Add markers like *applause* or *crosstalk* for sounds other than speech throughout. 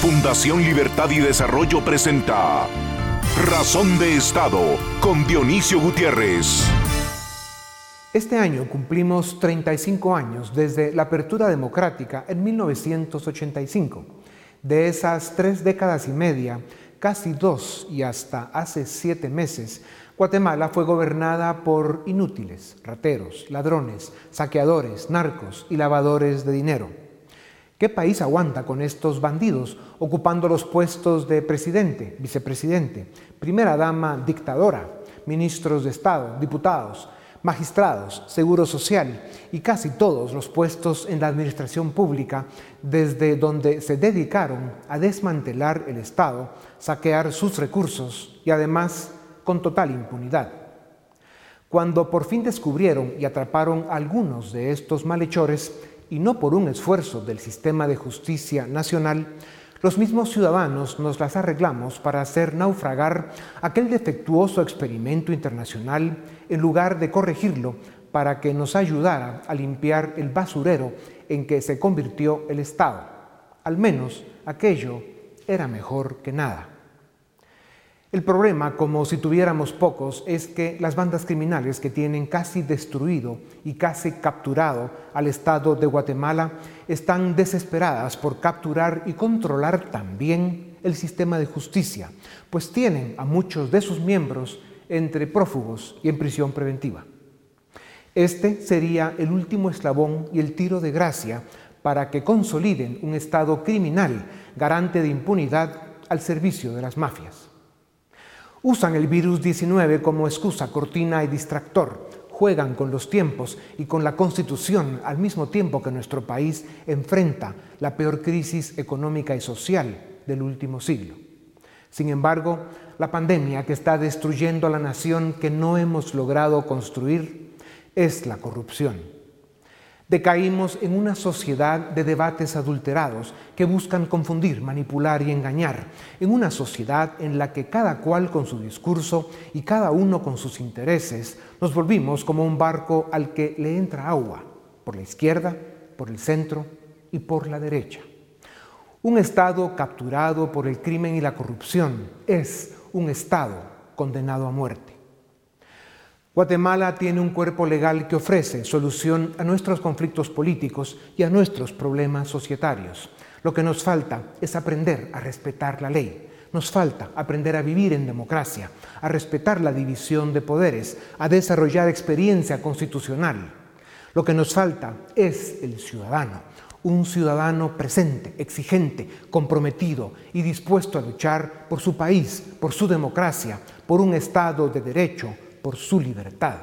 Fundación Libertad y Desarrollo presenta Razón de Estado con Dionisio Gutiérrez. Este año cumplimos 35 años desde la apertura democrática en 1985. De esas tres décadas y media, casi dos y hasta hace siete meses, Guatemala fue gobernada por inútiles, rateros, ladrones, saqueadores, narcos y lavadores de dinero. ¿Qué país aguanta con estos bandidos ocupando los puestos de presidente, vicepresidente, primera dama dictadora, ministros de Estado, diputados, magistrados, seguro social y casi todos los puestos en la administración pública desde donde se dedicaron a desmantelar el Estado, saquear sus recursos y además con total impunidad? Cuando por fin descubrieron y atraparon a algunos de estos malhechores, y no por un esfuerzo del sistema de justicia nacional, los mismos ciudadanos nos las arreglamos para hacer naufragar aquel defectuoso experimento internacional en lugar de corregirlo para que nos ayudara a limpiar el basurero en que se convirtió el Estado. Al menos aquello era mejor que nada. El problema, como si tuviéramos pocos, es que las bandas criminales que tienen casi destruido y casi capturado al Estado de Guatemala están desesperadas por capturar y controlar también el sistema de justicia, pues tienen a muchos de sus miembros entre prófugos y en prisión preventiva. Este sería el último eslabón y el tiro de gracia para que consoliden un Estado criminal garante de impunidad al servicio de las mafias. Usan el virus 19 como excusa, cortina y distractor. Juegan con los tiempos y con la constitución al mismo tiempo que nuestro país enfrenta la peor crisis económica y social del último siglo. Sin embargo, la pandemia que está destruyendo a la nación que no hemos logrado construir es la corrupción. Decaímos en una sociedad de debates adulterados que buscan confundir, manipular y engañar, en una sociedad en la que cada cual con su discurso y cada uno con sus intereses nos volvimos como un barco al que le entra agua, por la izquierda, por el centro y por la derecha. Un Estado capturado por el crimen y la corrupción es un Estado condenado a muerte. Guatemala tiene un cuerpo legal que ofrece solución a nuestros conflictos políticos y a nuestros problemas societarios. Lo que nos falta es aprender a respetar la ley. Nos falta aprender a vivir en democracia, a respetar la división de poderes, a desarrollar experiencia constitucional. Lo que nos falta es el ciudadano, un ciudadano presente, exigente, comprometido y dispuesto a luchar por su país, por su democracia, por un Estado de derecho, por su libertad.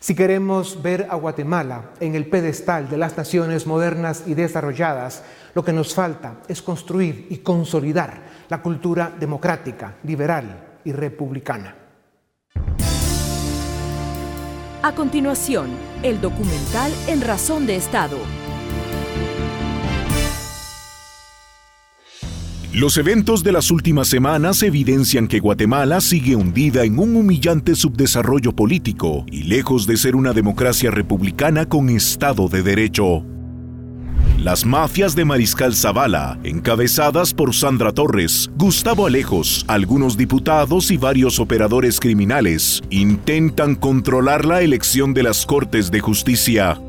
Si queremos ver a Guatemala en el pedestal de las naciones modernas y desarrolladas, lo que nos falta es construir y consolidar la cultura democrática, liberal y republicana. A continuación, el documental En Razón de Estado Los eventos de las últimas semanas evidencian que Guatemala sigue hundida en un humillante subdesarrollo político y lejos de ser una democracia republicana con Estado de Derecho. Las mafias de Mariscal Zavala, encabezadas por Sandra Torres, Gustavo Alejos, algunos diputados y varios operadores criminales, intentan controlar la elección de las Cortes de Justicia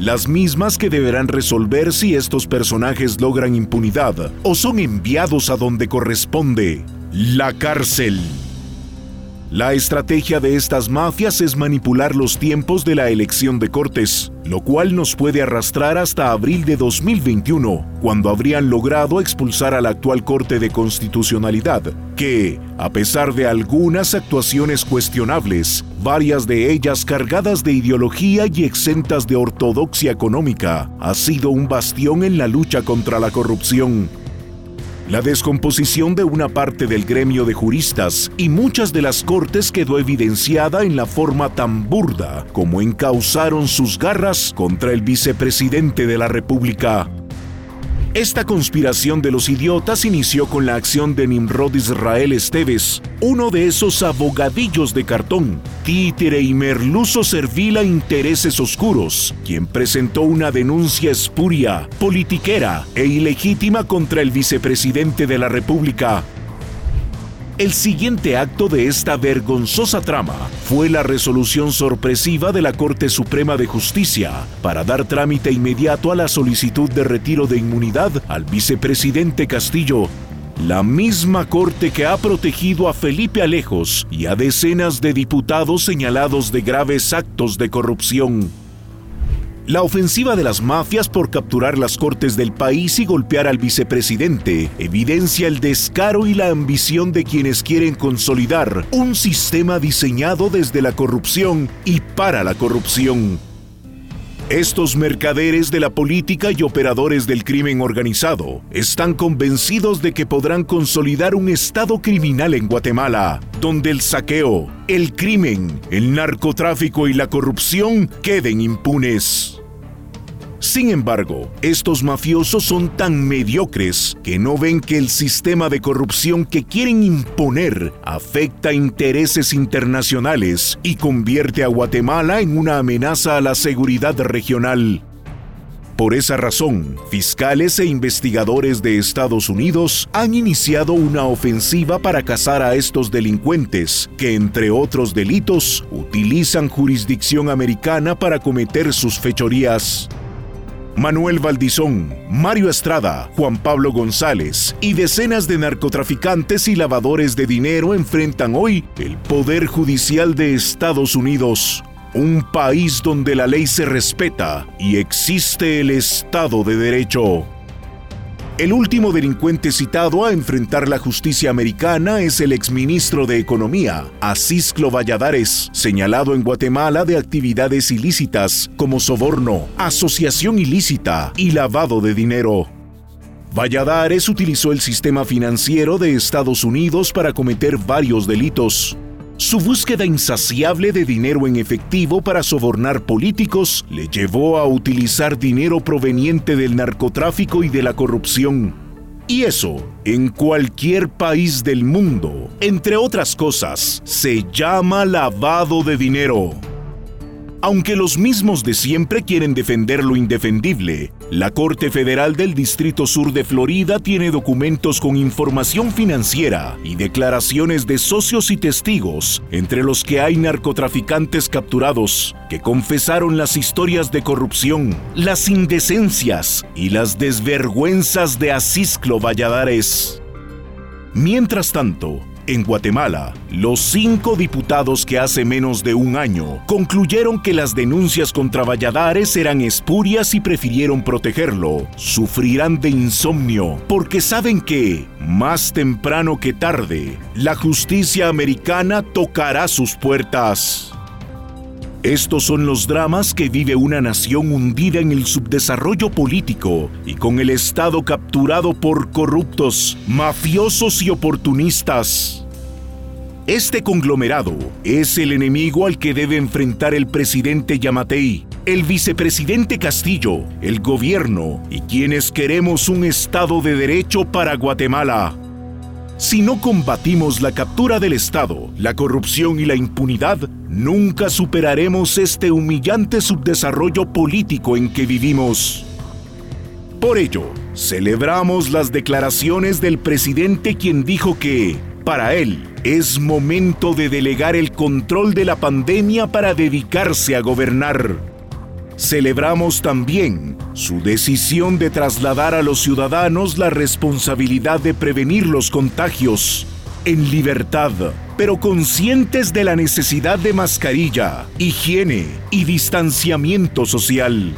las mismas que deberán resolver si estos personajes logran impunidad o son enviados a donde corresponde, la cárcel. La estrategia de estas mafias es manipular los tiempos de la elección de cortes, lo cual nos puede arrastrar hasta abril de 2021, cuando habrían logrado expulsar a la actual Corte de Constitucionalidad, que, a pesar de algunas actuaciones cuestionables, varias de ellas cargadas de ideología y exentas de ortodoxia económica, ha sido un bastión en la lucha contra la corrupción la descomposición de una parte del gremio de juristas y muchas de las cortes quedó evidenciada en la forma tan burda como encausaron sus garras contra el vicepresidente de la República. Esta conspiración de los idiotas inició con la acción de Nimrod Israel Esteves, uno de esos abogadillos de cartón, títere y merluzo servil a intereses oscuros, quien presentó una denuncia espuria, politiquera e ilegítima contra el vicepresidente de la República, el siguiente acto de esta vergonzosa trama fue la resolución sorpresiva de la Corte Suprema de Justicia para dar trámite inmediato a la solicitud de retiro de inmunidad al vicepresidente Castillo la misma corte que ha protegido a Felipe Alejos y a decenas de diputados señalados de graves actos de corrupción. La ofensiva de las mafias por capturar las cortes del país y golpear al vicepresidente evidencia el descaro y la ambición de quienes quieren consolidar un sistema diseñado desde la corrupción y para la corrupción. Estos mercaderes de la política y operadores del crimen organizado están convencidos de que podrán consolidar un Estado criminal en Guatemala, donde el saqueo, el crimen, el narcotráfico y la corrupción queden impunes. Sin embargo, estos mafiosos son tan mediocres que no ven que el sistema de corrupción que quieren imponer afecta intereses internacionales y convierte a Guatemala en una amenaza a la seguridad regional. Por esa razón, fiscales e investigadores de Estados Unidos han iniciado una ofensiva para cazar a estos delincuentes que, entre otros delitos, utilizan jurisdicción americana para cometer sus fechorías. Manuel Valdizón, Mario Estrada, Juan Pablo González y decenas de narcotraficantes y lavadores de dinero enfrentan hoy el Poder Judicial de Estados Unidos, un país donde la ley se respeta y existe el Estado de Derecho. El último delincuente citado a enfrentar la justicia americana es el exministro de Economía, Asisclo Valladares, señalado en Guatemala de actividades ilícitas como soborno, asociación ilícita y lavado de dinero. Valladares utilizó el sistema financiero de Estados Unidos para cometer varios delitos, su búsqueda insaciable de dinero en efectivo para sobornar políticos le llevó a utilizar dinero proveniente del narcotráfico y de la corrupción. Y eso, en cualquier país del mundo, entre otras cosas, se llama lavado de dinero. Aunque los mismos de siempre quieren defender lo indefendible, la Corte Federal del Distrito Sur de Florida tiene documentos con información financiera y declaraciones de socios y testigos, entre los que hay narcotraficantes capturados, que confesaron las historias de corrupción, las indecencias y las desvergüenzas de Asisclo Valladares. Mientras tanto, en Guatemala, los cinco diputados que hace menos de un año concluyeron que las denuncias contra Valladares eran espurias y prefirieron protegerlo, sufrirán de insomnio porque saben que, más temprano que tarde, la justicia americana tocará sus puertas. Estos son los dramas que vive una nación hundida en el subdesarrollo político y con el Estado capturado por corruptos, mafiosos y oportunistas. Este conglomerado es el enemigo al que debe enfrentar el presidente Yamatei, el vicepresidente Castillo, el gobierno y quienes queremos un Estado de Derecho para Guatemala. Si no combatimos la captura del Estado, la corrupción y la impunidad, nunca superaremos este humillante subdesarrollo político en que vivimos. Por ello, celebramos las declaraciones del presidente quien dijo que, para él, es momento de delegar el control de la pandemia para dedicarse a gobernar. Celebramos también su decisión de trasladar a los ciudadanos la responsabilidad de prevenir los contagios en libertad, pero conscientes de la necesidad de mascarilla, higiene y distanciamiento social.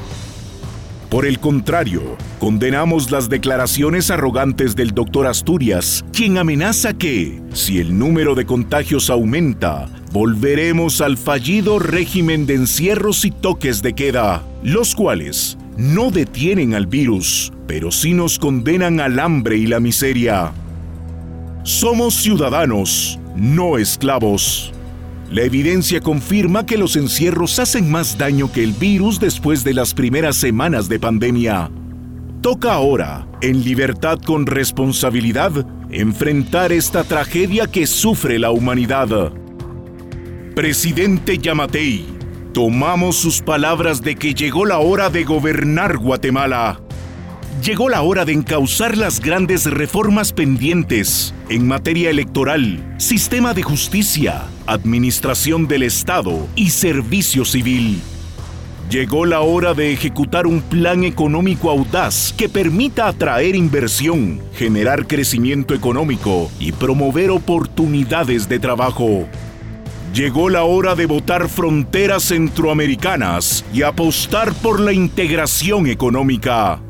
Por el contrario, condenamos las declaraciones arrogantes del doctor Asturias, quien amenaza que, si el número de contagios aumenta, volveremos al fallido régimen de encierros y toques de queda, los cuales no detienen al virus, pero sí nos condenan al hambre y la miseria. Somos ciudadanos, no esclavos. La evidencia confirma que los encierros hacen más daño que el virus después de las primeras semanas de pandemia. Toca ahora, en libertad con responsabilidad, enfrentar esta tragedia que sufre la humanidad. Presidente Yamatei, tomamos sus palabras de que llegó la hora de gobernar Guatemala. Llegó la hora de encauzar las grandes reformas pendientes en materia electoral, sistema de justicia, administración del Estado y servicio civil. Llegó la hora de ejecutar un plan económico audaz que permita atraer inversión, generar crecimiento económico y promover oportunidades de trabajo. Llegó la hora de votar fronteras centroamericanas y apostar por la integración económica.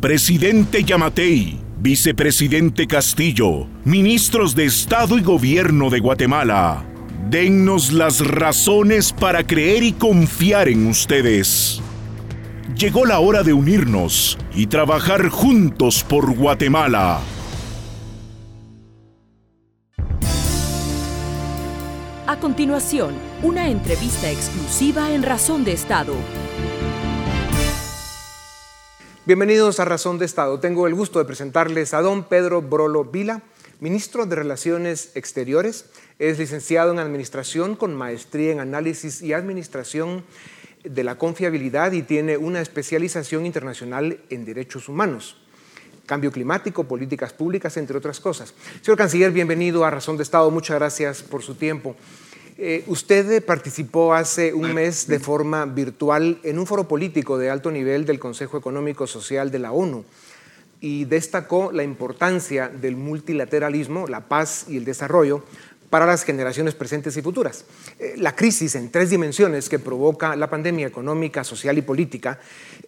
Presidente Yamatei, Vicepresidente Castillo, ministros de Estado y Gobierno de Guatemala, dennos las razones para creer y confiar en ustedes. Llegó la hora de unirnos y trabajar juntos por Guatemala. A continuación, una entrevista exclusiva en Razón de Estado. Bienvenidos a Razón de Estado. Tengo el gusto de presentarles a don Pedro Brolo Vila, ministro de Relaciones Exteriores. Es licenciado en Administración con maestría en Análisis y Administración de la Confiabilidad y tiene una especialización internacional en Derechos Humanos cambio climático, políticas públicas, entre otras cosas. Señor Canciller, bienvenido a Razón de Estado. Muchas gracias por su tiempo. Eh, usted participó hace un mes de forma virtual en un foro político de alto nivel del Consejo Económico Social de la ONU y destacó la importancia del multilateralismo, la paz y el desarrollo para las generaciones presentes y futuras. Eh, la crisis en tres dimensiones que provoca la pandemia económica, social y política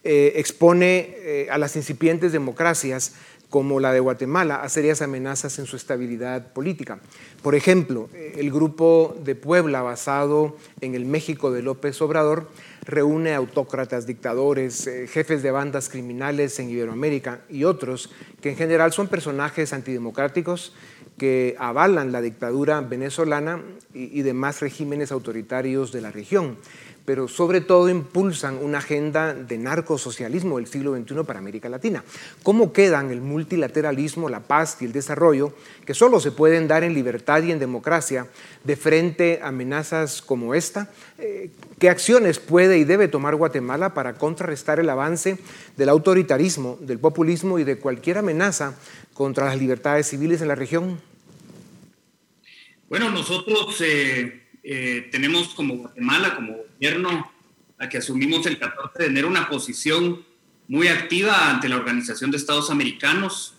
eh, expone a las incipientes democracias como la de Guatemala a serias amenazas en su estabilidad política. Por ejemplo, el grupo de Puebla, basado en el México de López Obrador, reúne autócratas, dictadores, eh, jefes de bandas criminales en Iberoamérica y otros que en general son personajes antidemocráticos que avalan la dictadura venezolana y demás regímenes autoritarios de la región pero sobre todo impulsan una agenda de narcosocialismo del siglo XXI para América Latina. ¿Cómo quedan el multilateralismo, la paz y el desarrollo, que solo se pueden dar en libertad y en democracia, de frente a amenazas como esta? Eh, ¿Qué acciones puede y debe tomar Guatemala para contrarrestar el avance del autoritarismo, del populismo y de cualquier amenaza contra las libertades civiles en la región? Bueno, nosotros... Eh eh, tenemos como Guatemala, como gobierno, a que asumimos el 14 de enero una posición muy activa ante la Organización de Estados Americanos.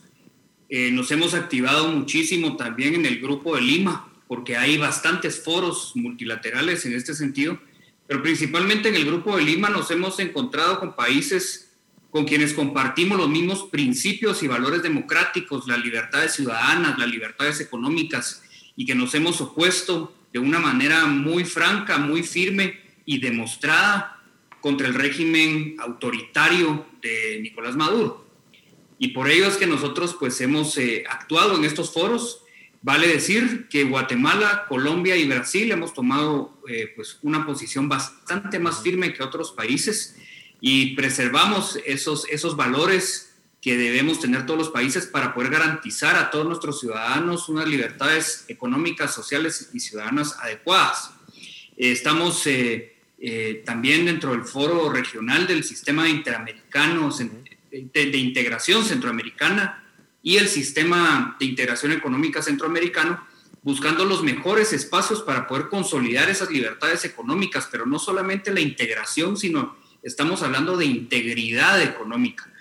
Eh, nos hemos activado muchísimo también en el Grupo de Lima, porque hay bastantes foros multilaterales en este sentido, pero principalmente en el Grupo de Lima nos hemos encontrado con países con quienes compartimos los mismos principios y valores democráticos, las libertades ciudadanas, las libertades económicas, y que nos hemos opuesto de una manera muy franca, muy firme y demostrada contra el régimen autoritario de Nicolás Maduro. Y por ello es que nosotros pues hemos eh, actuado en estos foros. Vale decir que Guatemala, Colombia y Brasil hemos tomado eh, pues una posición bastante más firme que otros países y preservamos esos, esos valores que debemos tener todos los países para poder garantizar a todos nuestros ciudadanos unas libertades económicas, sociales y ciudadanas adecuadas. Estamos eh, eh, también dentro del foro regional del sistema interamericano de, de, integración centroamericana y el sistema de integración económica centroamericano, buscando los mejores espacios para poder consolidar esas libertades económicas, pero no solamente la integración, sino estamos hablando de integridad económica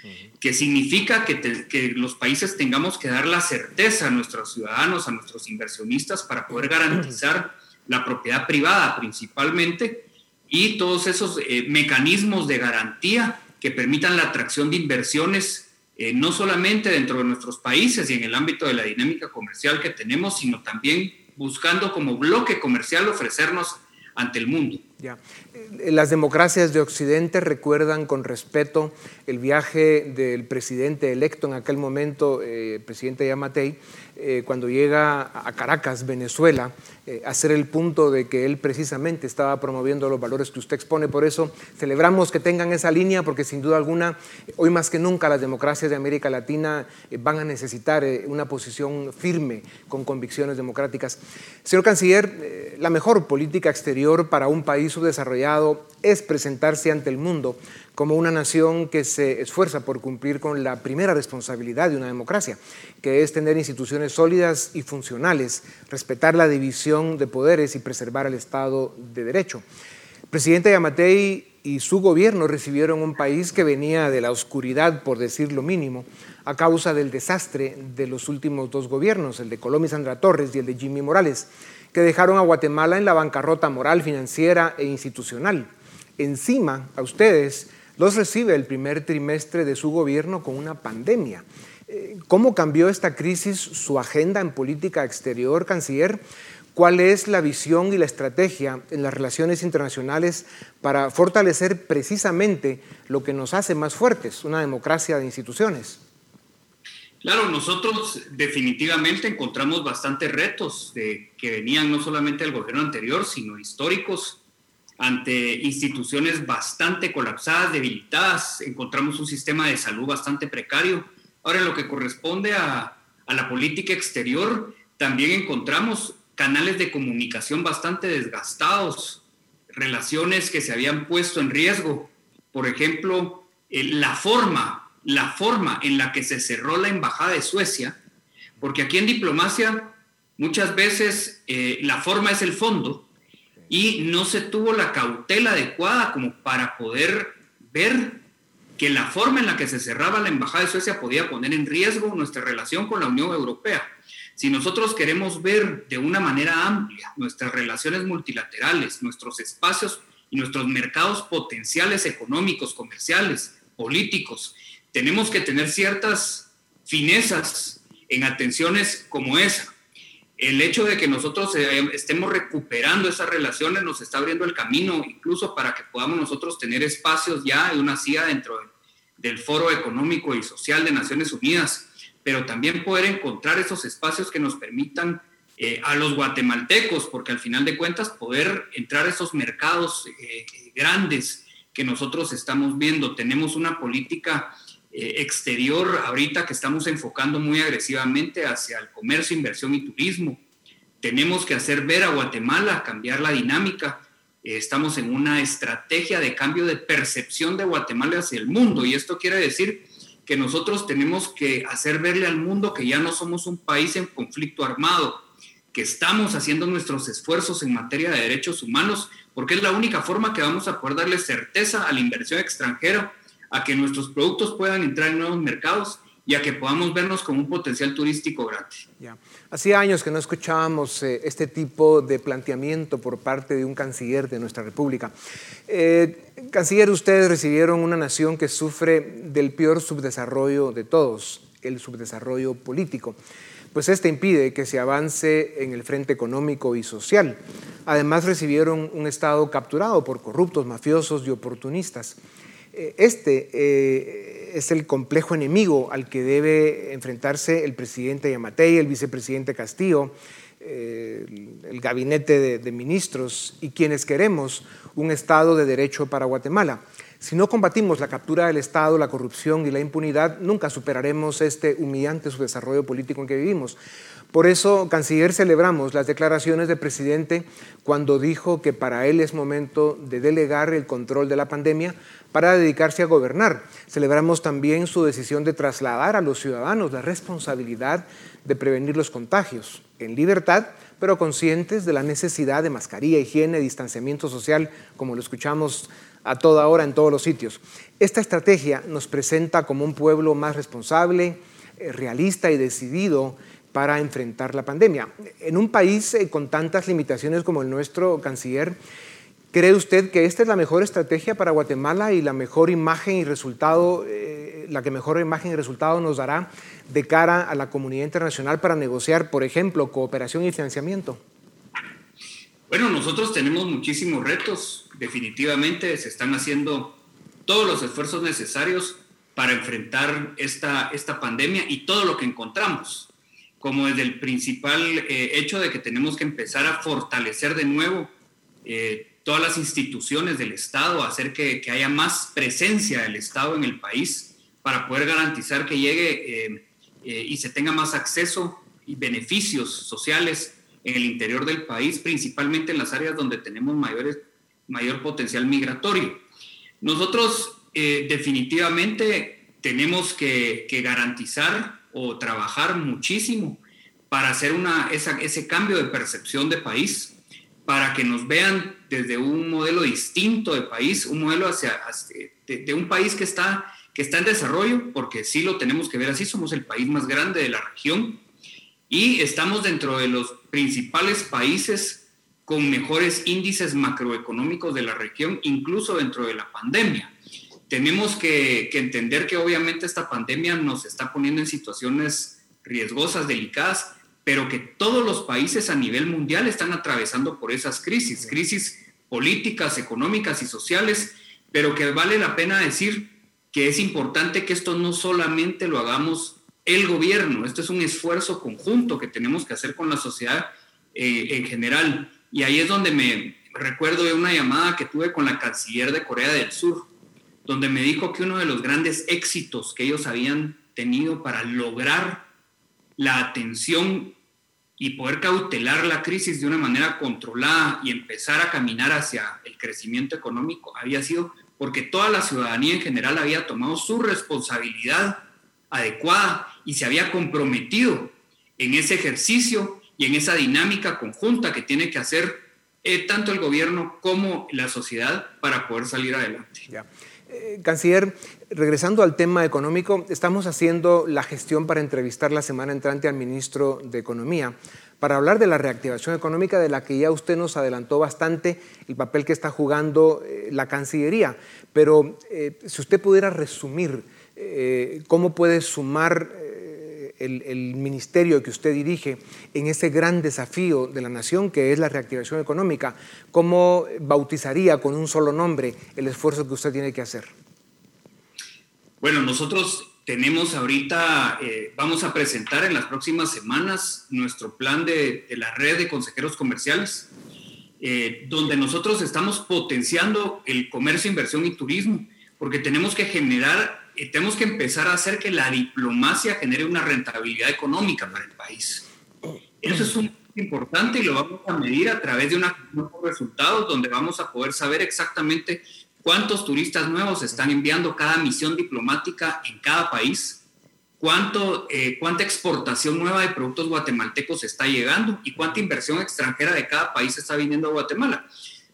que significa que, los países tengamos que dar la certeza a nuestros ciudadanos, a nuestros inversionistas, para poder garantizar la propiedad privada principalmente y todos esos eh, mecanismos de garantía que permitan la atracción de inversiones, eh, no solamente dentro de nuestros países y en el ámbito de la dinámica comercial que tenemos, sino también buscando como bloque comercial ofrecernos ante el mundo. Eh, las democracias de Occidente recuerdan con respeto el viaje del presidente electo en aquel momento, eh, presidente Yamatei, eh, cuando llega a Caracas, Venezuela, eh, hacer el punto de que él precisamente estaba promoviendo los valores que usted expone. Por eso celebramos que tengan esa línea, porque sin duda alguna, hoy más que nunca, las democracias de América Latina eh, van a necesitar una posición firme con convicciones democráticas. Señor Canciller, la mejor política exterior para un país subdesarrollado es presentarse ante el mundo como una nación que se esfuerza por cumplir con la primera responsabilidad de una democracia, que es tener instituciones sólidas y funcionales, respetar la división de poderes y preservar el Estado de Derecho. El presidente Yamatei y su gobierno recibieron un país que venía de la oscuridad, por decir lo mínimo, a causa del desastre de los últimos dos gobiernos, el de Colombia Sandra Torres y el de Jimmy Morales, que dejaron a Guatemala en la bancarrota moral, financiera e institucional. Encima, a ustedes los recibe el primer trimestre de su gobierno con una pandemia. Eh, ¿Cómo cambió esta crisis su agenda en política exterior, canciller? ¿Cuál es la visión y la estrategia en las relaciones internacionales para fortalecer precisamente lo que nos hace más fuertes, una democracia de instituciones? Claro, nosotros definitivamente encontramos bastantes retos de, que venían no solamente del gobierno anterior, sino históricos ante instituciones bastante colapsadas, debilitadas, encontramos un sistema de salud bastante precario. Ahora, en lo que corresponde a, la política exterior, también encontramos canales de comunicación bastante desgastados, relaciones que se habían puesto en riesgo. Por ejemplo, la forma, la forma en la que se cerró la embajada de Suecia, porque aquí en diplomacia muchas veces eh, la forma es el fondo y no se tuvo la cautela adecuada como para poder ver que la forma en la que se cerraba la Embajada de Suecia podía poner en riesgo nuestra relación con la Unión Europea. Si nosotros queremos ver de una manera amplia nuestras relaciones multilaterales, nuestros espacios y nuestros mercados potenciales económicos, comerciales, políticos, tenemos que tener ciertas finezas en atenciones como esa el hecho de que nosotros eh, estemos recuperando esas relaciones nos está abriendo el camino incluso para que podamos nosotros tener espacios ya de una CIA dentro del Foro Económico y Social de Naciones Unidas, pero también poder encontrar esos espacios que nos permitan eh, a los guatemaltecos, porque al final de cuentas poder entrar a esos mercados eh, grandes que nosotros estamos viendo. Tenemos una política exterior ahorita que estamos enfocando muy agresivamente hacia el comercio, inversión y turismo. Tenemos que hacer ver a Guatemala, cambiar la dinámica. Eh, estamos en una estrategia de cambio de percepción de Guatemala hacia el mundo y esto quiere decir que nosotros tenemos que hacer verle al mundo que ya no somos un país en conflicto armado, que estamos haciendo nuestros esfuerzos en materia de derechos humanos, porque es la única forma que vamos a poder darle certeza a la inversión extranjera a que nuestros productos puedan entrar en nuevos mercados y a que podamos vernos como un potencial turístico grande. Ya. Hacía años que no escuchábamos eh, este tipo de planteamiento por parte de un canciller de nuestra República. Eh, canciller, ustedes recibieron una nación que sufre del peor subdesarrollo de todos, el subdesarrollo político, pues este impide que se avance en el frente económico y social. Además recibieron un Estado capturado por corruptos, mafiosos y oportunistas. Eh, este eh, es el complejo enemigo al que debe enfrentarse el presidente Yamatei, el vicepresidente Castillo, eh, el gabinete de, ministros y quienes queremos un Estado de derecho para Guatemala. Si no combatimos la captura del Estado, la corrupción y la impunidad, nunca superaremos este humillante subdesarrollo político en que vivimos. Por eso, canciller, celebramos las declaraciones del presidente cuando dijo que para él es momento de delegar el control de la pandemia para dedicarse a gobernar. Celebramos también su decisión de trasladar a los ciudadanos la responsabilidad de prevenir los contagios, en libertad, pero conscientes de la necesidad de mascarilla, higiene, distanciamiento social, como lo escuchamos a toda hora en todos los sitios. Esta estrategia nos presenta como un pueblo más responsable, eh, realista y decidido para enfrentar la pandemia. En un país eh, con tantas limitaciones como el nuestro, canciller, ¿cree usted que esta es la mejor estrategia para Guatemala y la mejor imagen y resultado, eh, la que mejor imagen y resultado nos dará de cara a la comunidad internacional para negociar, por ejemplo, cooperación y financiamiento? Bueno, nosotros tenemos muchísimos retos, definitivamente se están haciendo todos los esfuerzos necesarios para enfrentar esta, esta pandemia y todo lo que encontramos, como desde el principal eh, hecho de que tenemos que empezar a fortalecer de nuevo eh, todas las instituciones del Estado, hacer que, que, haya más presencia del Estado en el país para poder garantizar que llegue eh, y se tenga más acceso y beneficios sociales en el interior del país, principalmente en las áreas donde tenemos mayores, mayor potencial migratorio. Nosotros eh, definitivamente tenemos que, garantizar o trabajar muchísimo para hacer una, ese cambio de percepción de país, para que nos vean desde un modelo distinto de país, un modelo hacia, de, un país que está, que está en desarrollo, porque sí lo tenemos que ver así, somos el país más grande de la región y estamos dentro de los principales países con mejores índices macroeconómicos de la región, incluso dentro de la pandemia tenemos que, entender que obviamente esta pandemia nos está poniendo en situaciones riesgosas, delicadas, pero que todos los países a nivel mundial están atravesando por esas crisis, crisis políticas, económicas y sociales, pero que vale la pena decir que es importante que esto no solamente lo hagamos el gobierno, esto es un esfuerzo conjunto que tenemos que hacer con la sociedad eh, en general. Y ahí es donde me recuerdo de una llamada que tuve con la canciller de Corea del Sur, donde me dijo que uno de los grandes éxitos que ellos habían tenido para lograr la atención y poder cautelar la crisis de una manera controlada y empezar a caminar hacia el crecimiento económico había sido porque toda la ciudadanía en general había tomado su responsabilidad adecuada y se había comprometido en ese ejercicio y en esa dinámica conjunta que tiene que hacer eh, tanto el gobierno como la sociedad para poder salir adelante. Eh, canciller, regresando al tema económico, estamos haciendo la gestión para entrevistar la semana entrante al ministro de Economía para hablar de la reactivación económica de la que ya usted nos adelantó bastante el papel que está jugando eh, la Cancillería. Pero eh, si usted pudiera resumir cómo puede sumar el, ministerio que usted dirige en ese gran desafío de la nación que es la reactivación económica? ¿Cómo bautizaría con un solo nombre el esfuerzo que usted tiene que hacer? Bueno, nosotros tenemos ahorita, eh, vamos a presentar en las próximas semanas nuestro plan de, la red de consejeros comerciales, eh, donde nosotros estamos potenciando el comercio, inversión y turismo, porque tenemos que generar y tenemos que empezar a hacer que la diplomacia genere una rentabilidad económica para el país. Eso es un importante y lo vamos a medir a través de una de resultados donde vamos a poder saber exactamente cuántos turistas nuevos están enviando cada misión diplomática en cada país, cuánto, eh, cuánta exportación nueva de productos guatemaltecos está llegando y cuánta inversión extranjera de cada país está viniendo a Guatemala.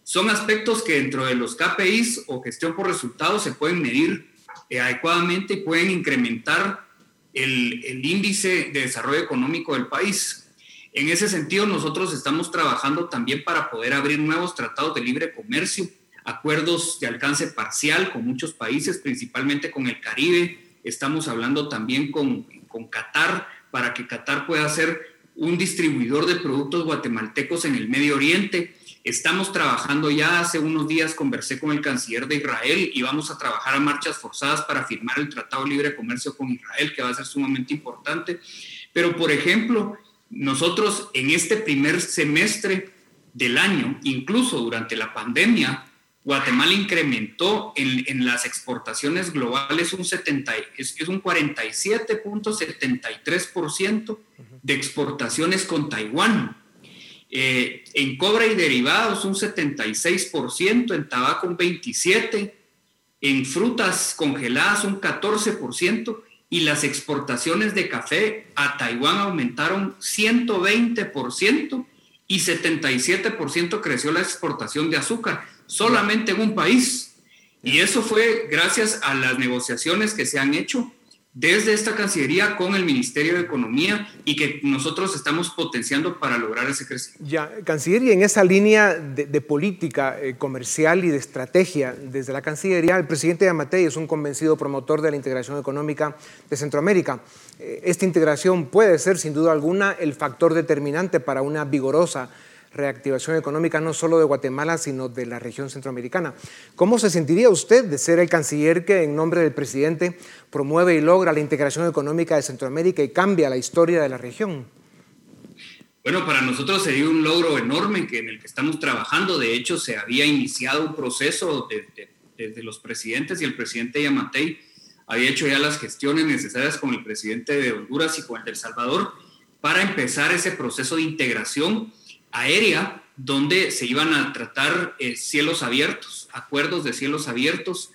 Son aspectos que dentro de los KPIs o gestión por resultados se pueden medir eh, adecuadamente pueden incrementar el, el, índice de desarrollo económico del país. En ese sentido, nosotros estamos trabajando también para poder abrir nuevos tratados de libre comercio, acuerdos de alcance parcial con muchos países, principalmente con el Caribe. Estamos hablando también con, con Qatar para que Qatar pueda ser un distribuidor de productos guatemaltecos en el Medio Oriente. Estamos trabajando ya, hace unos días conversé con el canciller de Israel y vamos a trabajar a marchas forzadas para firmar el Tratado de Libre Comercio con Israel, que va a ser sumamente importante. Pero, por ejemplo, nosotros en este primer semestre del año, incluso durante la pandemia, Guatemala incrementó en, las exportaciones globales un, 70, es, es un 47.73% de exportaciones con Taiwán. Eh, en cobra y derivados un 76%, en tabaco un 27%, en frutas congeladas un 14% y las exportaciones de café a Taiwán aumentaron 120% y 77% creció la exportación de azúcar, solamente en un país. Y eso fue gracias a las negociaciones que se han hecho desde esta Cancillería con el Ministerio de Economía y que nosotros estamos potenciando para lograr ese crecimiento. Ya, Cancillería, en esa línea de, política eh, comercial y de estrategia desde la Cancillería, el presidente Yamatei es un convencido promotor de la integración económica de Centroamérica. Eh, esta integración puede ser, sin duda alguna, el factor determinante para una vigorosa reactivación económica no solo de Guatemala, sino de la región centroamericana. ¿Cómo se sentiría usted de ser el canciller que en nombre del presidente promueve y logra la integración económica de Centroamérica y cambia la historia de la región? Bueno, para nosotros sería un logro enorme que en el que estamos trabajando. De hecho, se había iniciado un proceso desde los presidentes y el presidente Yamatei había hecho ya las gestiones necesarias con el presidente de Honduras y con el de El Salvador para empezar ese proceso de integración aérea donde se iban a tratar eh, cielos abiertos, acuerdos de cielos abiertos,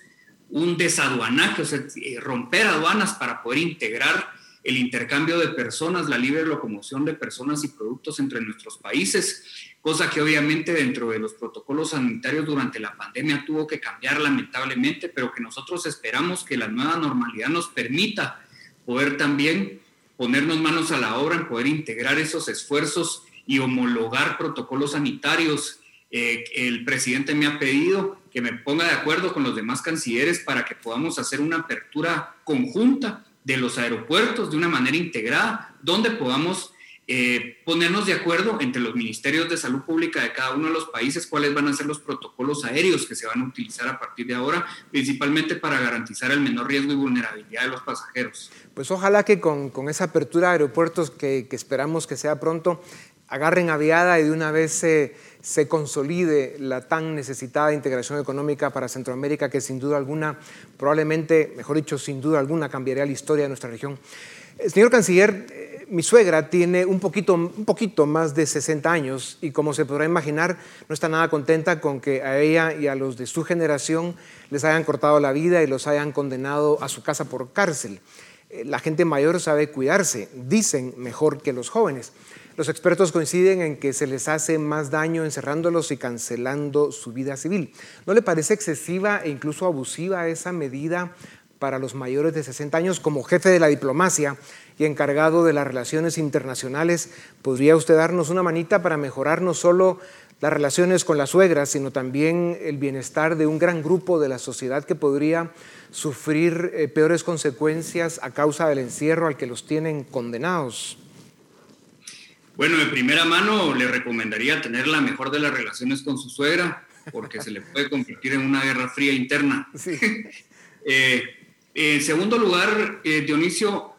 un desaduanaje, o sea, eh, romper aduanas para poder integrar el intercambio de personas, la libre locomoción de personas y productos entre nuestros países, cosa que obviamente dentro de los protocolos sanitarios durante la pandemia tuvo que cambiar lamentablemente, pero que nosotros esperamos que la nueva normalidad nos permita poder también ponernos manos a la obra en poder integrar esos esfuerzos y homologar protocolos sanitarios. Eh, el presidente me ha pedido que me ponga de acuerdo con los demás cancilleres para que podamos hacer una apertura conjunta de los aeropuertos de una manera integrada, donde podamos eh, ponernos de acuerdo entre los ministerios de salud pública de cada uno de los países cuáles van a ser los protocolos aéreos que se van a utilizar a partir de ahora, principalmente para garantizar el menor riesgo y vulnerabilidad de los pasajeros. Pues ojalá que con, esa apertura de aeropuertos que esperamos que sea pronto, agarren aviada y de una vez se, se, consolide la tan necesitada integración económica para Centroamérica que sin duda alguna, probablemente, mejor dicho, sin duda alguna cambiaría la historia de nuestra región. Eh, señor canciller, eh, mi suegra tiene un poquito, un poquito más de 60 años y como se podrá imaginar, no está nada contenta con que a ella y a los de su generación les hayan cortado la vida y los hayan condenado a su casa por cárcel. Eh, la gente mayor sabe cuidarse, dicen mejor que los jóvenes. Los expertos coinciden en que se les hace más daño encerrándolos y cancelando su vida civil. ¿No le parece excesiva e incluso abusiva esa medida para los mayores de 60 años como jefe de la diplomacia y encargado de las relaciones internacionales? ¿Podría usted darnos una manita para mejorar no solo las relaciones con la suegra, sino también el bienestar de un gran grupo de la sociedad que podría sufrir eh, peores consecuencias a causa del encierro al que los tienen condenados? Bueno, de primera mano le recomendaría tener la mejor de las relaciones con su suegra, porque se le puede convertir en una guerra fría interna. *laughs* *laughs* Eh, en segundo lugar, eh, Dionisio,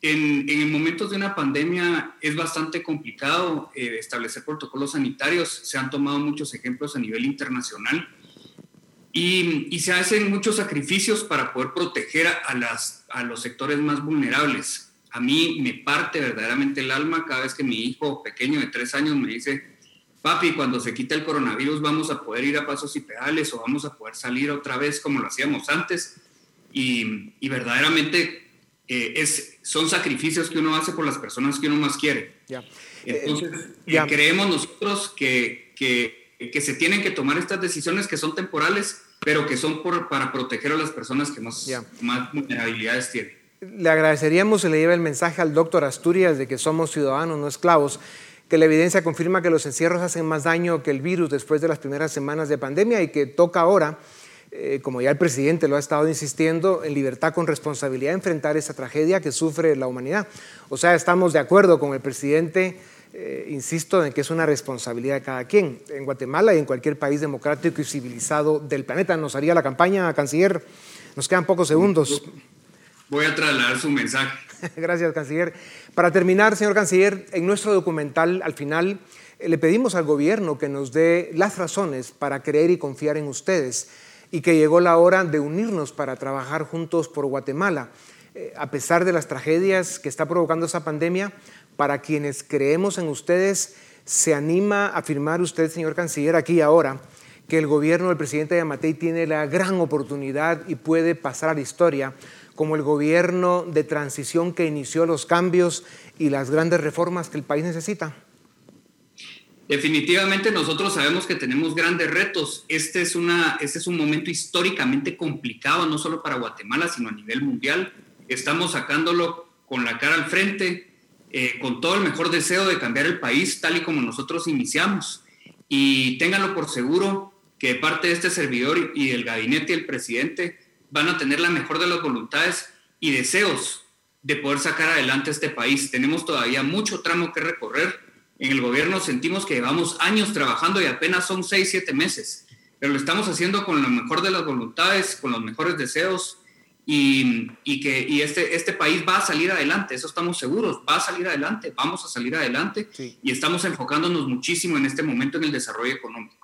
en, momentos de una pandemia es bastante complicado eh, establecer protocolos sanitarios. Se han tomado muchos ejemplos a nivel internacional y, y se hacen muchos sacrificios para poder proteger a, las, a los sectores más vulnerables a mí me parte verdaderamente el alma cada vez que mi hijo pequeño de tres años me dice, papi, cuando se quita el coronavirus vamos a poder ir a pasos y pedales o vamos a poder salir otra vez como lo hacíamos antes. Y, verdaderamente eh, es, son sacrificios que uno hace por las personas que uno más quiere. Entonces, eh, creemos nosotros que, que, se tienen que tomar estas decisiones que son temporales, pero que son por, para proteger a las personas que más, más vulnerabilidades tienen le agradeceríamos si le lleve el mensaje al doctor Asturias de que somos ciudadanos, no esclavos, que la evidencia confirma que los encierros hacen más daño que el virus después de las primeras semanas de pandemia y que toca ahora, eh, como ya el presidente lo ha estado insistiendo, en libertad con responsabilidad enfrentar esa tragedia que sufre la humanidad. O sea, estamos de acuerdo con el presidente, eh, insisto, en que es una responsabilidad de cada quien. En Guatemala y en cualquier país democrático y civilizado del planeta nos haría la campaña, canciller. Nos quedan pocos segundos voy a trasladar su mensaje. *laughs* Gracias, canciller. Para terminar, señor canciller, en nuestro documental, al final, eh, le pedimos al gobierno que nos dé las razones para creer y confiar en ustedes y que llegó la hora de unirnos para trabajar juntos por Guatemala. Eh, a pesar de las tragedias que está provocando esa pandemia, para quienes creemos en ustedes, se anima a afirmar usted, señor canciller, aquí y ahora, que el gobierno del presidente Yamatei tiene la gran oportunidad y puede pasar a la historia como el gobierno de transición que inició los cambios y las grandes reformas que el país necesita? Definitivamente nosotros sabemos que tenemos grandes retos. Este es, una, este es un momento históricamente complicado, no solo para Guatemala, sino a nivel mundial. Estamos sacándolo con la cara al frente, eh, con todo el mejor deseo de cambiar el país tal y como nosotros iniciamos. Y ténganlo por seguro que de parte de este servidor y del gabinete y el presidente van a tener la mejor de las voluntades y deseos de poder sacar adelante este país. Tenemos todavía mucho tramo que recorrer, en el gobierno sentimos que llevamos años trabajando y apenas son seis, siete meses, pero lo estamos haciendo con la mejor de las voluntades, con los mejores deseos y, que y este, este país va a salir adelante, eso estamos seguros, va a salir adelante, vamos a salir adelante y estamos enfocándonos muchísimo en este momento en el desarrollo económico.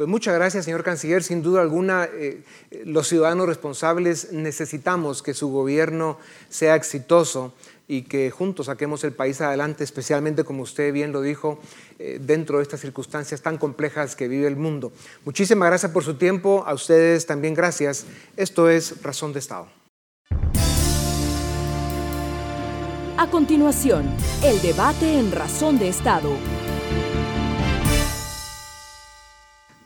Pues muchas gracias, señor canciller. Sin duda alguna, eh, los ciudadanos responsables necesitamos que su gobierno sea exitoso y que juntos saquemos el país adelante, especialmente como usted bien lo dijo, eh, dentro de estas circunstancias tan complejas que vive el mundo. Muchísimas gracias por su tiempo, a ustedes también gracias. Esto es Razón de Estado. A continuación, el debate en Razón de Estado.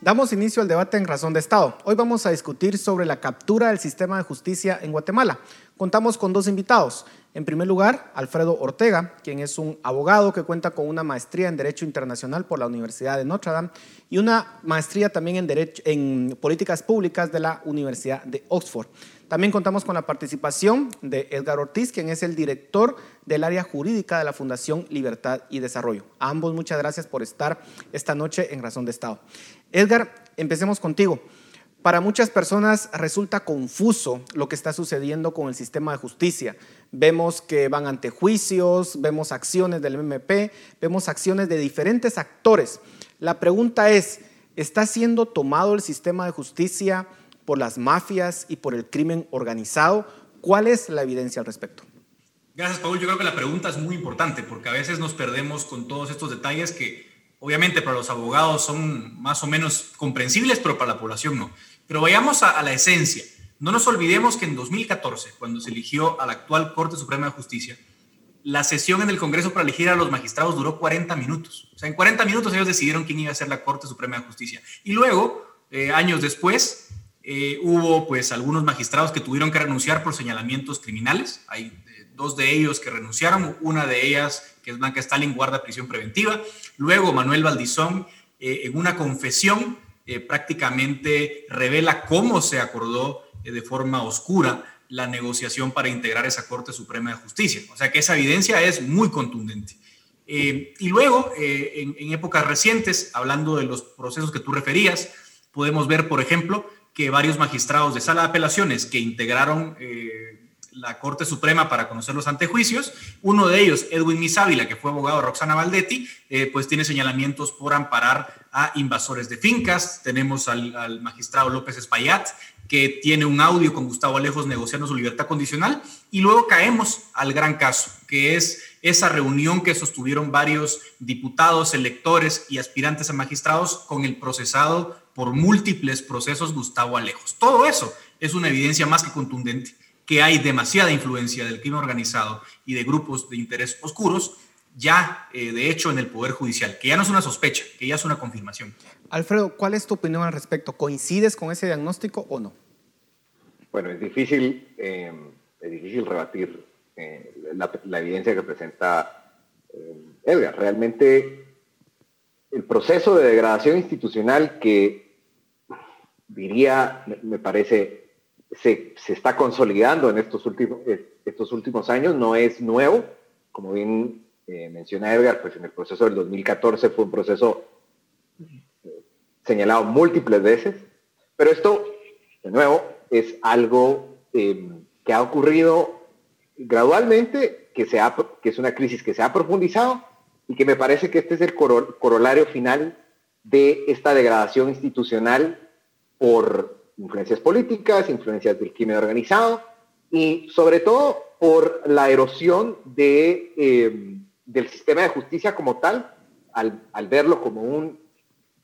Damos inicio al debate en Razón de Estado. Hoy vamos a discutir sobre la captura del sistema de justicia en Guatemala. Contamos con dos invitados. En primer lugar, Alfredo Ortega, quien es un abogado que cuenta con una maestría en Derecho Internacional por la Universidad de Notre Dame y una maestría también en, Derecho, en Políticas Públicas de la Universidad de Oxford. También contamos con la participación de Edgar Ortiz, quien es el director del área jurídica de la Fundación Libertad y Desarrollo. A ambos muchas gracias por estar esta noche en Razón de Estado. Edgar, empecemos contigo. Para muchas personas resulta confuso lo que está sucediendo con el sistema de justicia. Vemos que van ante juicios, vemos acciones del MP, vemos acciones de diferentes actores. La pregunta es, ¿está siendo tomado el sistema de justicia por las mafias y por el crimen organizado? ¿Cuál es la evidencia al respecto? Gracias, Paul. Yo creo que la pregunta es muy importante porque a veces nos perdemos con todos estos detalles que obviamente para los abogados son más o menos comprensibles, pero para la población no. Pero vayamos a, la esencia. No nos olvidemos que en 2014, cuando se eligió a la actual Corte Suprema de Justicia, la sesión en el Congreso para elegir a los magistrados duró 40 minutos. O sea, en 40 minutos ellos decidieron quién iba a ser la Corte Suprema de Justicia. Y luego, eh, años después, eh, hubo pues algunos magistrados que tuvieron que renunciar por señalamientos criminales. Hay eh, dos de ellos que renunciaron, una de ellas que es Blanca Stalin, guarda prisión preventiva. Luego Manuel Valdizón, eh, en una confesión, eh, prácticamente revela cómo se acordó eh, de forma oscura la negociación para integrar esa Corte Suprema de Justicia. O sea que esa evidencia es muy contundente. y luego, en, en, épocas recientes, hablando de los procesos que tú referías, podemos ver, por ejemplo, que varios magistrados de sala de apelaciones que integraron la Corte Suprema para conocer los antejuicios. Uno de ellos, Edwin Misávila, que fue abogado de Roxana Valdetti, eh, pues tiene señalamientos por amparar a invasores de fincas. Tenemos al, magistrado López Espaillat, que tiene un audio con Gustavo Alejos negociando su libertad condicional. Y luego caemos al gran caso, que es esa reunión que sostuvieron varios diputados, electores y aspirantes a magistrados con el procesado por múltiples procesos Gustavo Alejos. Todo eso es una evidencia más que contundente que hay demasiada influencia del crimen organizado y de grupos de interés oscuros, ya eh, de hecho en el Poder Judicial, que ya no es una sospecha, que ya es una confirmación. Alfredo, ¿cuál es tu opinión al respecto? ¿Coincides con ese diagnóstico o no? Bueno, es difícil, eh, es difícil rebatir eh, la, evidencia que presenta Edgar. Realmente el proceso de degradación institucional que diría, me parece, se, está consolidando en estos últimos, eh, estos últimos años, no es nuevo. Como bien eh, menciona Edgar, pues en el proceso del 2014 fue un proceso eh, señalado múltiples veces, pero esto, de nuevo, es algo que ha ocurrido gradualmente, que, se que es una crisis que se ha profundizado y que me parece que este es el corolario final de esta degradación institucional por influencias políticas, influencias del crimen organizado y sobre todo por la erosión eh, del sistema de justicia como tal, al, al verlo como un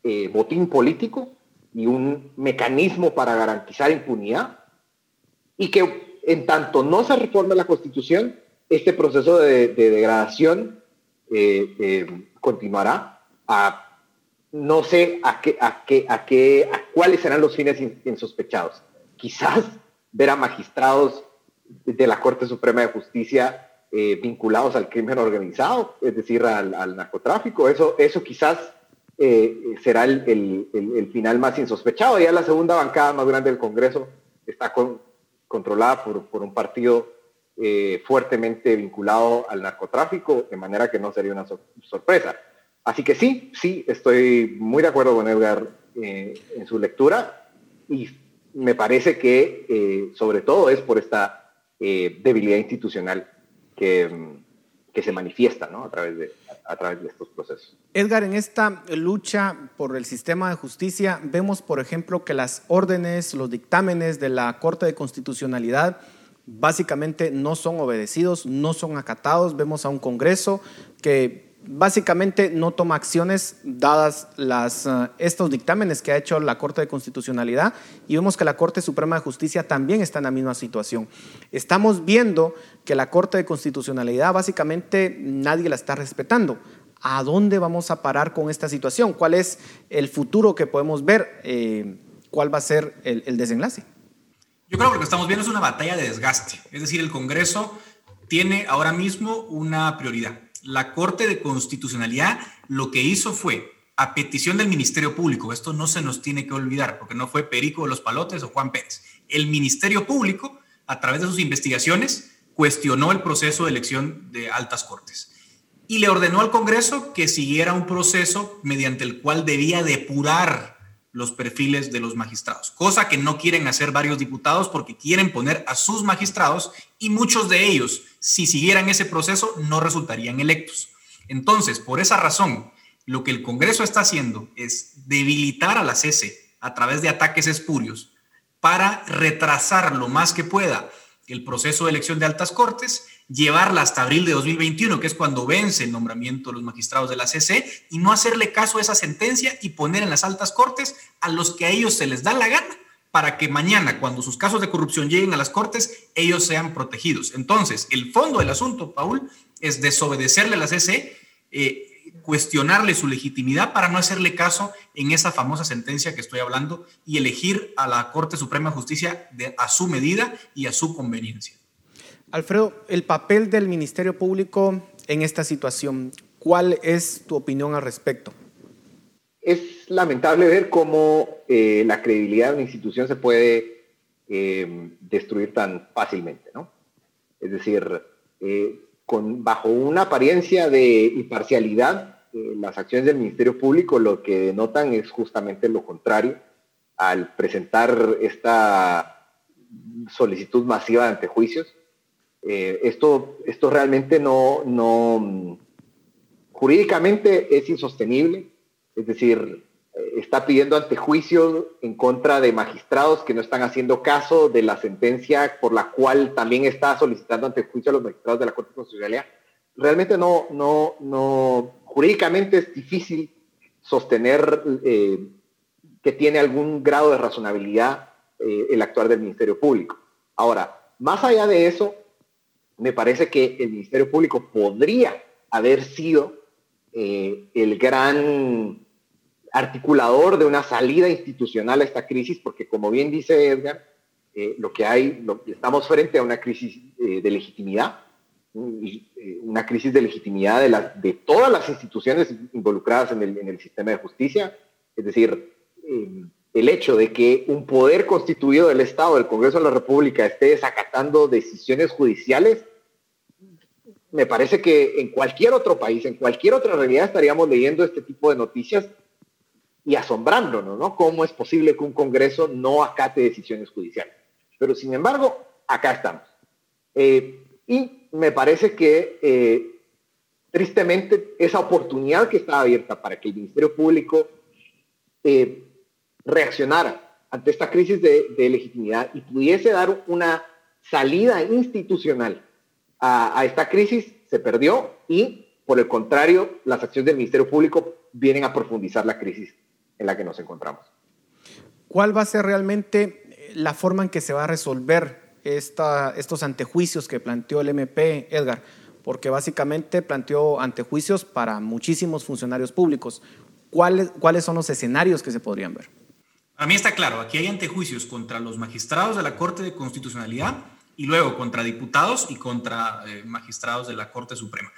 eh, botín político y un mecanismo para garantizar impunidad, y que en tanto no se reforme la constitución, este proceso de, degradación eh, continuará a no sé a qué, a qué, a qué, a cuáles serán los fines insospechados. Quizás ver a magistrados de la Corte Suprema de Justicia eh, vinculados al crimen organizado, es decir, al, narcotráfico. Eso, eso quizás eh, será el, final más insospechado. Ya la segunda bancada más grande del Congreso está controlada por, un partido eh, fuertemente vinculado al narcotráfico, de manera que no sería una sorpresa. Así que sí, sí, estoy muy de acuerdo con Edgar eh, en su lectura y me parece que eh, sobre todo es por esta eh, debilidad institucional que, que se manifiesta ¿no? a, través de, a, través de estos procesos. Edgar, en esta lucha por el sistema de justicia, vemos, por ejemplo, que las órdenes, los dictámenes de la Corte de Constitucionalidad básicamente no son obedecidos, no son acatados. Vemos a un Congreso que básicamente no toma acciones dadas las, eh, estos dictámenes que ha hecho la Corte de Constitucionalidad y vemos que la Corte Suprema de Justicia también está en la misma situación. Estamos viendo que la Corte de Constitucionalidad básicamente nadie la está respetando. ¿A dónde vamos a parar con esta situación? ¿Cuál es el futuro que podemos ver? Eh, ¿Cuál va a ser el, el desenlace? Yo creo que lo que estamos viendo es una batalla de desgaste. Es decir, el Congreso tiene ahora mismo una prioridad la Corte de Constitucionalidad lo que hizo fue, a petición del Ministerio Público, esto no se nos tiene que olvidar, porque no fue Perico de los Palotes o Juan Pérez, el Ministerio Público, a través de sus investigaciones, cuestionó el proceso de elección de altas cortes. Y le ordenó al Congreso que siguiera un proceso mediante el cual debía depurar los perfiles de los magistrados, cosa que no quieren hacer varios diputados porque quieren poner a sus magistrados y muchos de ellos, si siguieran ese proceso, no resultarían electos. Entonces, por esa razón, lo que el Congreso está haciendo es debilitar a la CC a través de ataques espurios para retrasar lo más que pueda el proceso de elección de altas cortes llevarla hasta abril de 2021, que es cuando vence el nombramiento de los magistrados de la CC, y no hacerle caso a esa sentencia y poner en las altas cortes a los que a ellos se les da la gana para que mañana, cuando sus casos de corrupción lleguen a las cortes, ellos sean protegidos. Entonces, el fondo del asunto, Paul, es desobedecerle a la CC, cuestionarle su legitimidad para no hacerle caso en esa famosa sentencia que estoy hablando y elegir a la Corte Suprema de Justicia de, a su medida y a su conveniencia. Alfredo, el papel del Ministerio Público en esta situación, ¿cuál es tu opinión al respecto? Es lamentable ver cómo eh, la credibilidad de una institución se puede eh, destruir tan fácilmente, ¿no? Es decir, eh, bajo una apariencia de imparcialidad, las acciones del Ministerio Público lo que denotan es justamente lo contrario. Al presentar esta solicitud masiva ante juicios eh, esto, esto realmente no, no, jurídicamente es insostenible, es decir, eh, está pidiendo antejuicio en contra de magistrados que no están haciendo caso de la sentencia por la cual también está solicitando antejuicio a los magistrados de la Corte Constitucional. Realmente no, no, no, jurídicamente es difícil sostener eh, que tiene algún grado de razonabilidad el actuar del Ministerio Público. Ahora, más allá de eso, me parece que el Ministerio Público podría haber sido eh, el gran articulador de una salida institucional a esta crisis, porque como bien dice Edgar, eh, lo que hay, estamos frente a una crisis eh, de legitimidad, una crisis de legitimidad de, de todas las instituciones involucradas en el, sistema de justicia, es decir, el hecho de que un poder constituido del Estado, el Congreso de la República, esté desacatando decisiones judiciales, me parece que en cualquier otro país, en cualquier otra realidad estaríamos leyendo este tipo de noticias y asombrándonos, ¿no? ¿Cómo es posible que un Congreso no acate decisiones judiciales? Pero sin embargo, acá estamos. Eh, y me parece que eh, tristemente esa oportunidad que estaba abierta para que el Ministerio Público eh, reaccionara ante esta crisis de, de legitimidad y pudiese dar una salida institucional a, esta crisis se perdió y, por el contrario, las acciones del Ministerio Público vienen a profundizar la crisis en la que nos encontramos. ¿Cuál va a ser realmente la forma en que se va a resolver esta, estos antejuicios que planteó el MP, Edgar? Porque básicamente planteó antejuicios para muchísimos funcionarios públicos. ¿Cuáles, ¿Cuáles son los escenarios que se podrían ver? A mí está claro, aquí hay antejuicios contra los magistrados de la Corte de Constitucionalidad y luego contra diputados y contra eh, magistrados de la Corte Suprema.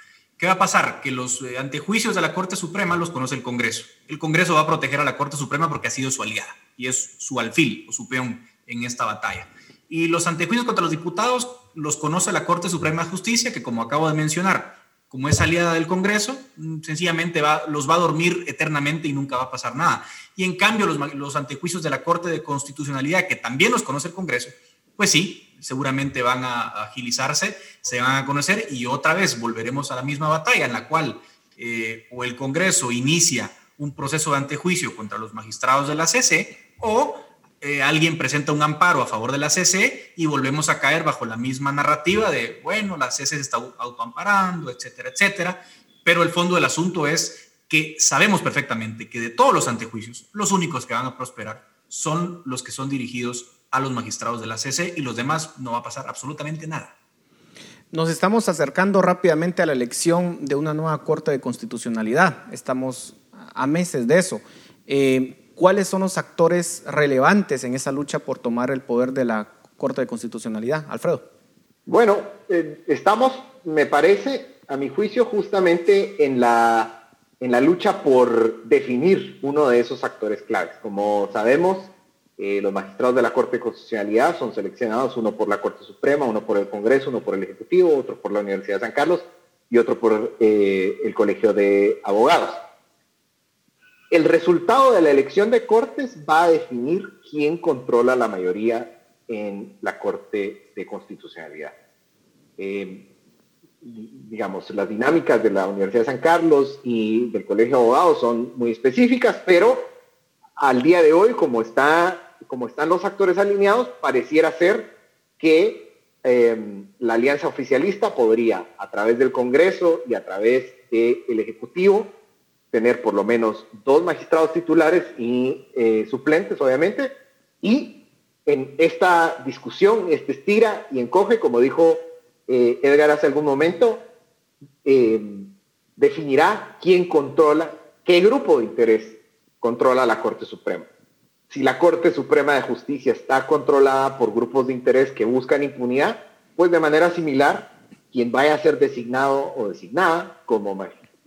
¿Qué va a pasar? Que los eh, antejuicios de la Corte Suprema los conoce el Congreso. El Congreso va a proteger a la Corte Suprema porque ha sido su aliada y es su alfil o su peón en esta batalla. Y los antejuicios contra los diputados los conoce la Corte Suprema de Justicia, que como acabo de mencionar, como es aliada del Congreso, mm, sencillamente los va a dormir eternamente y nunca va a pasar nada. Y en cambio, los antejuicios de la Corte de Constitucionalidad, que también los conoce el Congreso, pues sí, seguramente van a agilizarse, se van a conocer y otra vez volveremos a la misma batalla en la cual eh, o el Congreso inicia un proceso de antejuicio contra los magistrados de la CC o eh, alguien presenta un amparo a favor de la CC y volvemos a caer bajo la misma narrativa de, bueno, la CC se está autoamparando, etcétera, etcétera. Pero el fondo del asunto es que sabemos perfectamente que de todos los antejuicios, los únicos que van a prosperar son los que son dirigidos a los magistrados de la CC y los demás no va a pasar absolutamente nada. Nos estamos acercando rápidamente a la elección de una nueva Corte de Constitucionalidad. Estamos a meses de eso. Eh, ¿cuáles son los actores relevantes en esa lucha por tomar el poder de la Corte de Constitucionalidad? Alfredo. Bueno, eh, estamos, me parece, a mi juicio, justamente en la, en la lucha por definir uno de esos actores claves. Como sabemos, eh, los magistrados de la Corte de Constitucionalidad son seleccionados uno por la Corte Suprema, uno por el Congreso, uno por el Ejecutivo, otro por la Universidad de San Carlos y otro por eh, el Colegio de Abogados. El resultado de la elección de Cortes va a definir quién controla la mayoría en la Corte de Constitucionalidad. Eh, digamos, las dinámicas de la Universidad de San Carlos y del Colegio de Abogados son muy específicas, pero al día de hoy, como, está, como están los actores alineados, pareciera ser que eh, la alianza oficialista podría, a través del Congreso y a través del Ejecutivo, tener por lo menos dos magistrados titulares y eh, suplentes, obviamente, y en esta discusión, este estira y encoge, como dijo eh, Edgar hace algún momento, eh, definirá quién controla, qué grupo de interés controla la Corte Suprema. Si la Corte Suprema de Justicia está controlada por grupos de interés que buscan impunidad, pues de manera similar, quien vaya a ser designado o designada como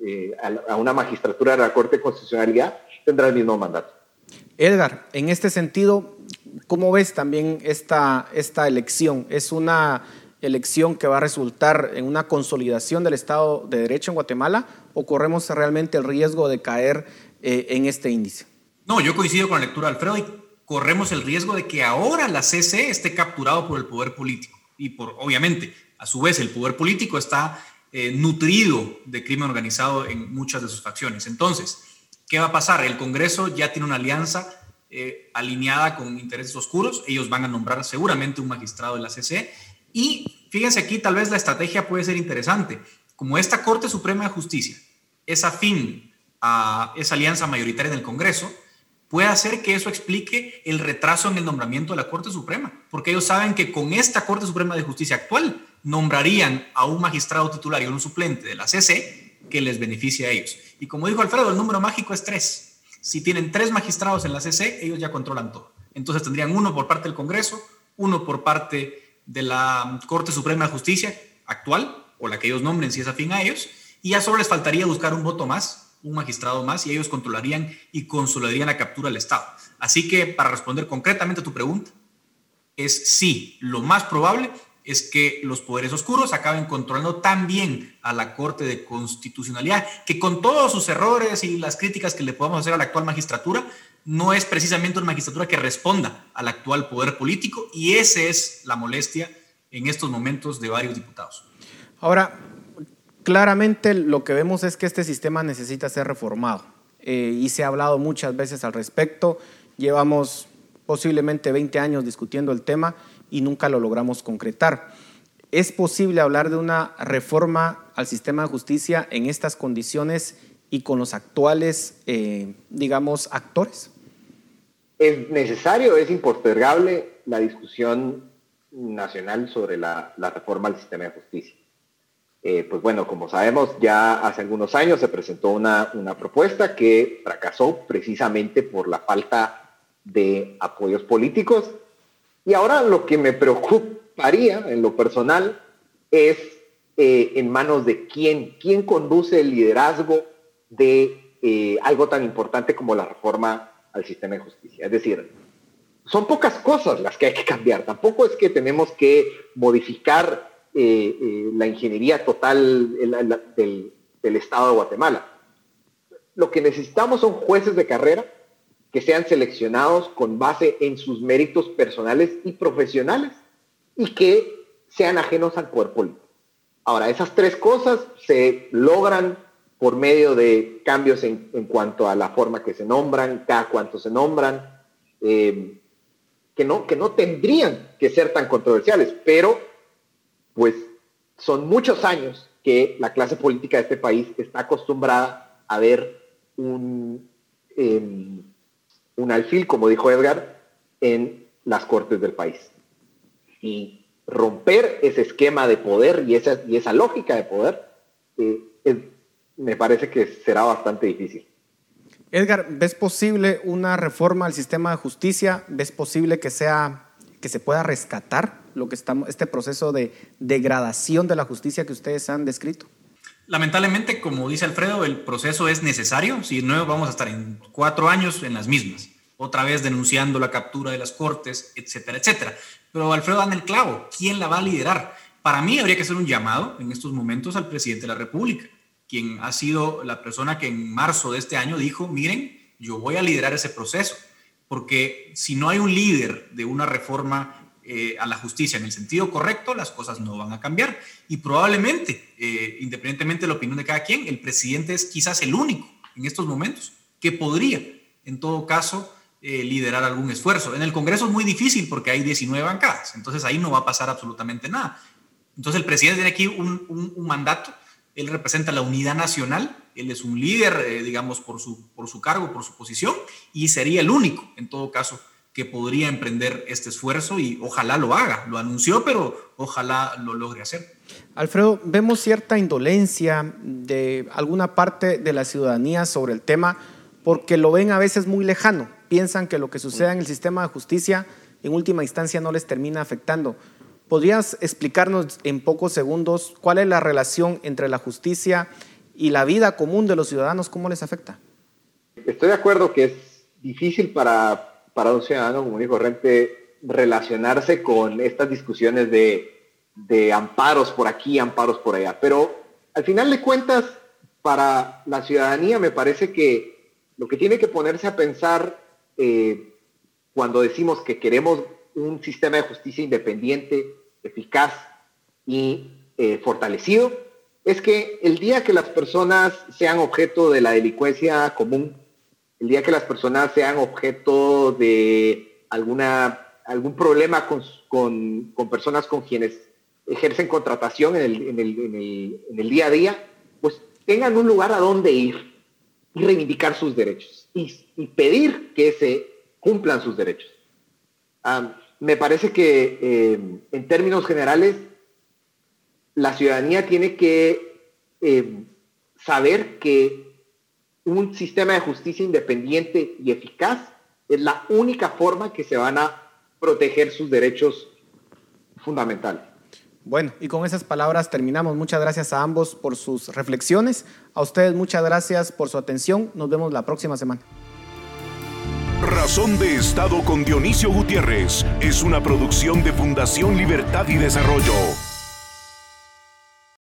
eh, a, una magistratura de la Corte de Constitucionalidad, tendrá el mismo mandato. Edgar, en este sentido, ¿cómo ves también esta, esta elección? ¿Es una elección que va a resultar en una consolidación del Estado de Derecho en Guatemala o corremos realmente el riesgo de caer eh, en este índice? No, yo coincido con la lectura de Alfredo y corremos el riesgo de que ahora la CC esté capturado por el poder político y por, obviamente, a su vez el poder político está eh, nutrido de crimen organizado en muchas de sus facciones. Entonces, ¿qué va a pasar? El Congreso ya tiene una alianza eh, alineada con intereses oscuros. Ellos van a nombrar seguramente un magistrado de la CC. Y fíjense aquí, tal vez la estrategia puede ser interesante. Como esta Corte Suprema de Justicia es afín a esa alianza mayoritaria en el Congreso, puede hacer que eso explique el retraso en el nombramiento de la Corte Suprema, porque ellos saben que con esta Corte Suprema de Justicia actual nombrarían a un magistrado titular y un suplente de la CC que les beneficie a ellos. Y como dijo Alfredo, el número mágico es tres. Si tienen tres magistrados en la CC, ellos ya controlan todo. Entonces tendrían uno por parte del Congreso, uno por parte de la Corte Suprema de Justicia actual, o la que ellos nombren si es afín a ellos, y ya solo les faltaría buscar un voto más, un magistrado más, y ellos controlarían y consolidarían la captura del Estado. Así que, para responder concretamente a tu pregunta, es sí, lo más probable es que los poderes oscuros acaben controlando también a la Corte de Constitucionalidad, que con todos sus errores y las críticas que le podamos hacer a la actual magistratura, no es precisamente una magistratura que responda al actual poder político y esa es la molestia en estos momentos de varios diputados. Ahora, claramente lo que vemos es que este sistema necesita ser reformado eh, y se ha hablado muchas veces al respecto. Llevamos posiblemente 20 años discutiendo el tema y nunca lo logramos concretar. ¿Es posible hablar de una reforma al sistema de justicia en estas condiciones y con los actuales, eh, digamos, actores? Es necesario, es impostergable la discusión nacional sobre la, reforma al sistema de justicia. Eh, pues bueno, como sabemos, ya hace algunos años se presentó una, una propuesta que fracasó precisamente por la falta de apoyos políticos y ahora lo que me preocuparía en lo personal es eh, en manos de quién, quién conduce el liderazgo de eh, algo tan importante como la reforma al sistema de justicia. Es decir, son pocas cosas las que hay que cambiar. Tampoco es que tenemos que modificar eh, eh, la ingeniería total del, Estado de Guatemala. Lo que necesitamos son jueces de carrera que sean seleccionados con base en sus méritos personales y profesionales y que sean ajenos al poder político. Ahora, esas tres cosas se logran por medio de cambios en, cuanto a la forma que se nombran, cada cuánto se nombran, eh, que, no, que no tendrían que ser tan controversiales, pero pues son muchos años que la clase política de este país está acostumbrada a ver un, em, un alfil, como dijo Edgar, en las cortes del país. Y romper ese esquema de poder y esa, y esa lógica de poder eh, me parece que será bastante difícil. Edgar, ¿ves posible una reforma al sistema de justicia? ¿Ves posible que sea que se pueda rescatar lo que estamos, este proceso de degradación de la justicia que ustedes han descrito? Lamentablemente, como dice Alfredo, el proceso es necesario, si no vamos a estar en cuatro años en las mismas, otra vez denunciando la captura de las cortes, etcétera, etcétera. Pero Alfredo dan el clavo, ¿quién la va a liderar? Para mí habría que hacer un llamado en estos momentos al presidente de la República, quien ha sido la persona que en marzo de este año dijo, miren, yo voy a liderar ese proceso, porque si no hay un líder de una reforma eh, a la justicia en el sentido correcto, las cosas no van a cambiar. Y probablemente, eh, independientemente de la opinión de cada quien, el presidente es quizás el único en estos momentos que podría, en todo caso, eh, liderar algún esfuerzo. En el Congreso es muy difícil porque hay 19 bancadas, entonces ahí no va a pasar absolutamente nada. Entonces el presidente tiene aquí un, un, mandato, él representa la unidad nacional, él es un líder, digamos, por su, por su cargo, por su posición, y sería el único, en todo caso, que podría emprender este esfuerzo y ojalá lo haga. Lo anunció, pero ojalá lo logre hacer. Alfredo, vemos cierta indolencia de alguna parte de la ciudadanía sobre el tema porque lo ven a veces muy lejano. Piensan que lo que suceda en el sistema de justicia en última instancia no les termina afectando. ¿Podrías explicarnos en pocos segundos cuál es la relación entre la justicia y la vida común de los ciudadanos? ¿Cómo les afecta? Estoy de acuerdo que es difícil para para un ciudadano común y corriente relacionarse con estas discusiones de, amparos por aquí, amparos por allá. Pero al final de cuentas, para la ciudadanía me parece que lo que tiene que ponerse a pensar eh, cuando decimos que queremos un sistema de justicia independiente, eficaz y eh, fortalecido, es que el día que las personas sean objeto de la delincuencia común, el día que las personas sean objeto de alguna, algún problema con, personas con quienes ejercen contratación en el, día a día, pues tengan un lugar a donde ir y reivindicar sus derechos y, pedir que se cumplan sus derechos. Ah, me parece que eh, en términos generales la ciudadanía tiene que eh, saber que un sistema de justicia independiente y eficaz es la única forma que se van a proteger sus derechos fundamentales. Bueno, y con esas palabras terminamos. Muchas gracias a ambos por sus reflexiones. A ustedes muchas gracias por su atención. Nos vemos la próxima semana. Razón de Estado con Dionisio Gutiérrez es una producción de Fundación Libertad y Desarrollo.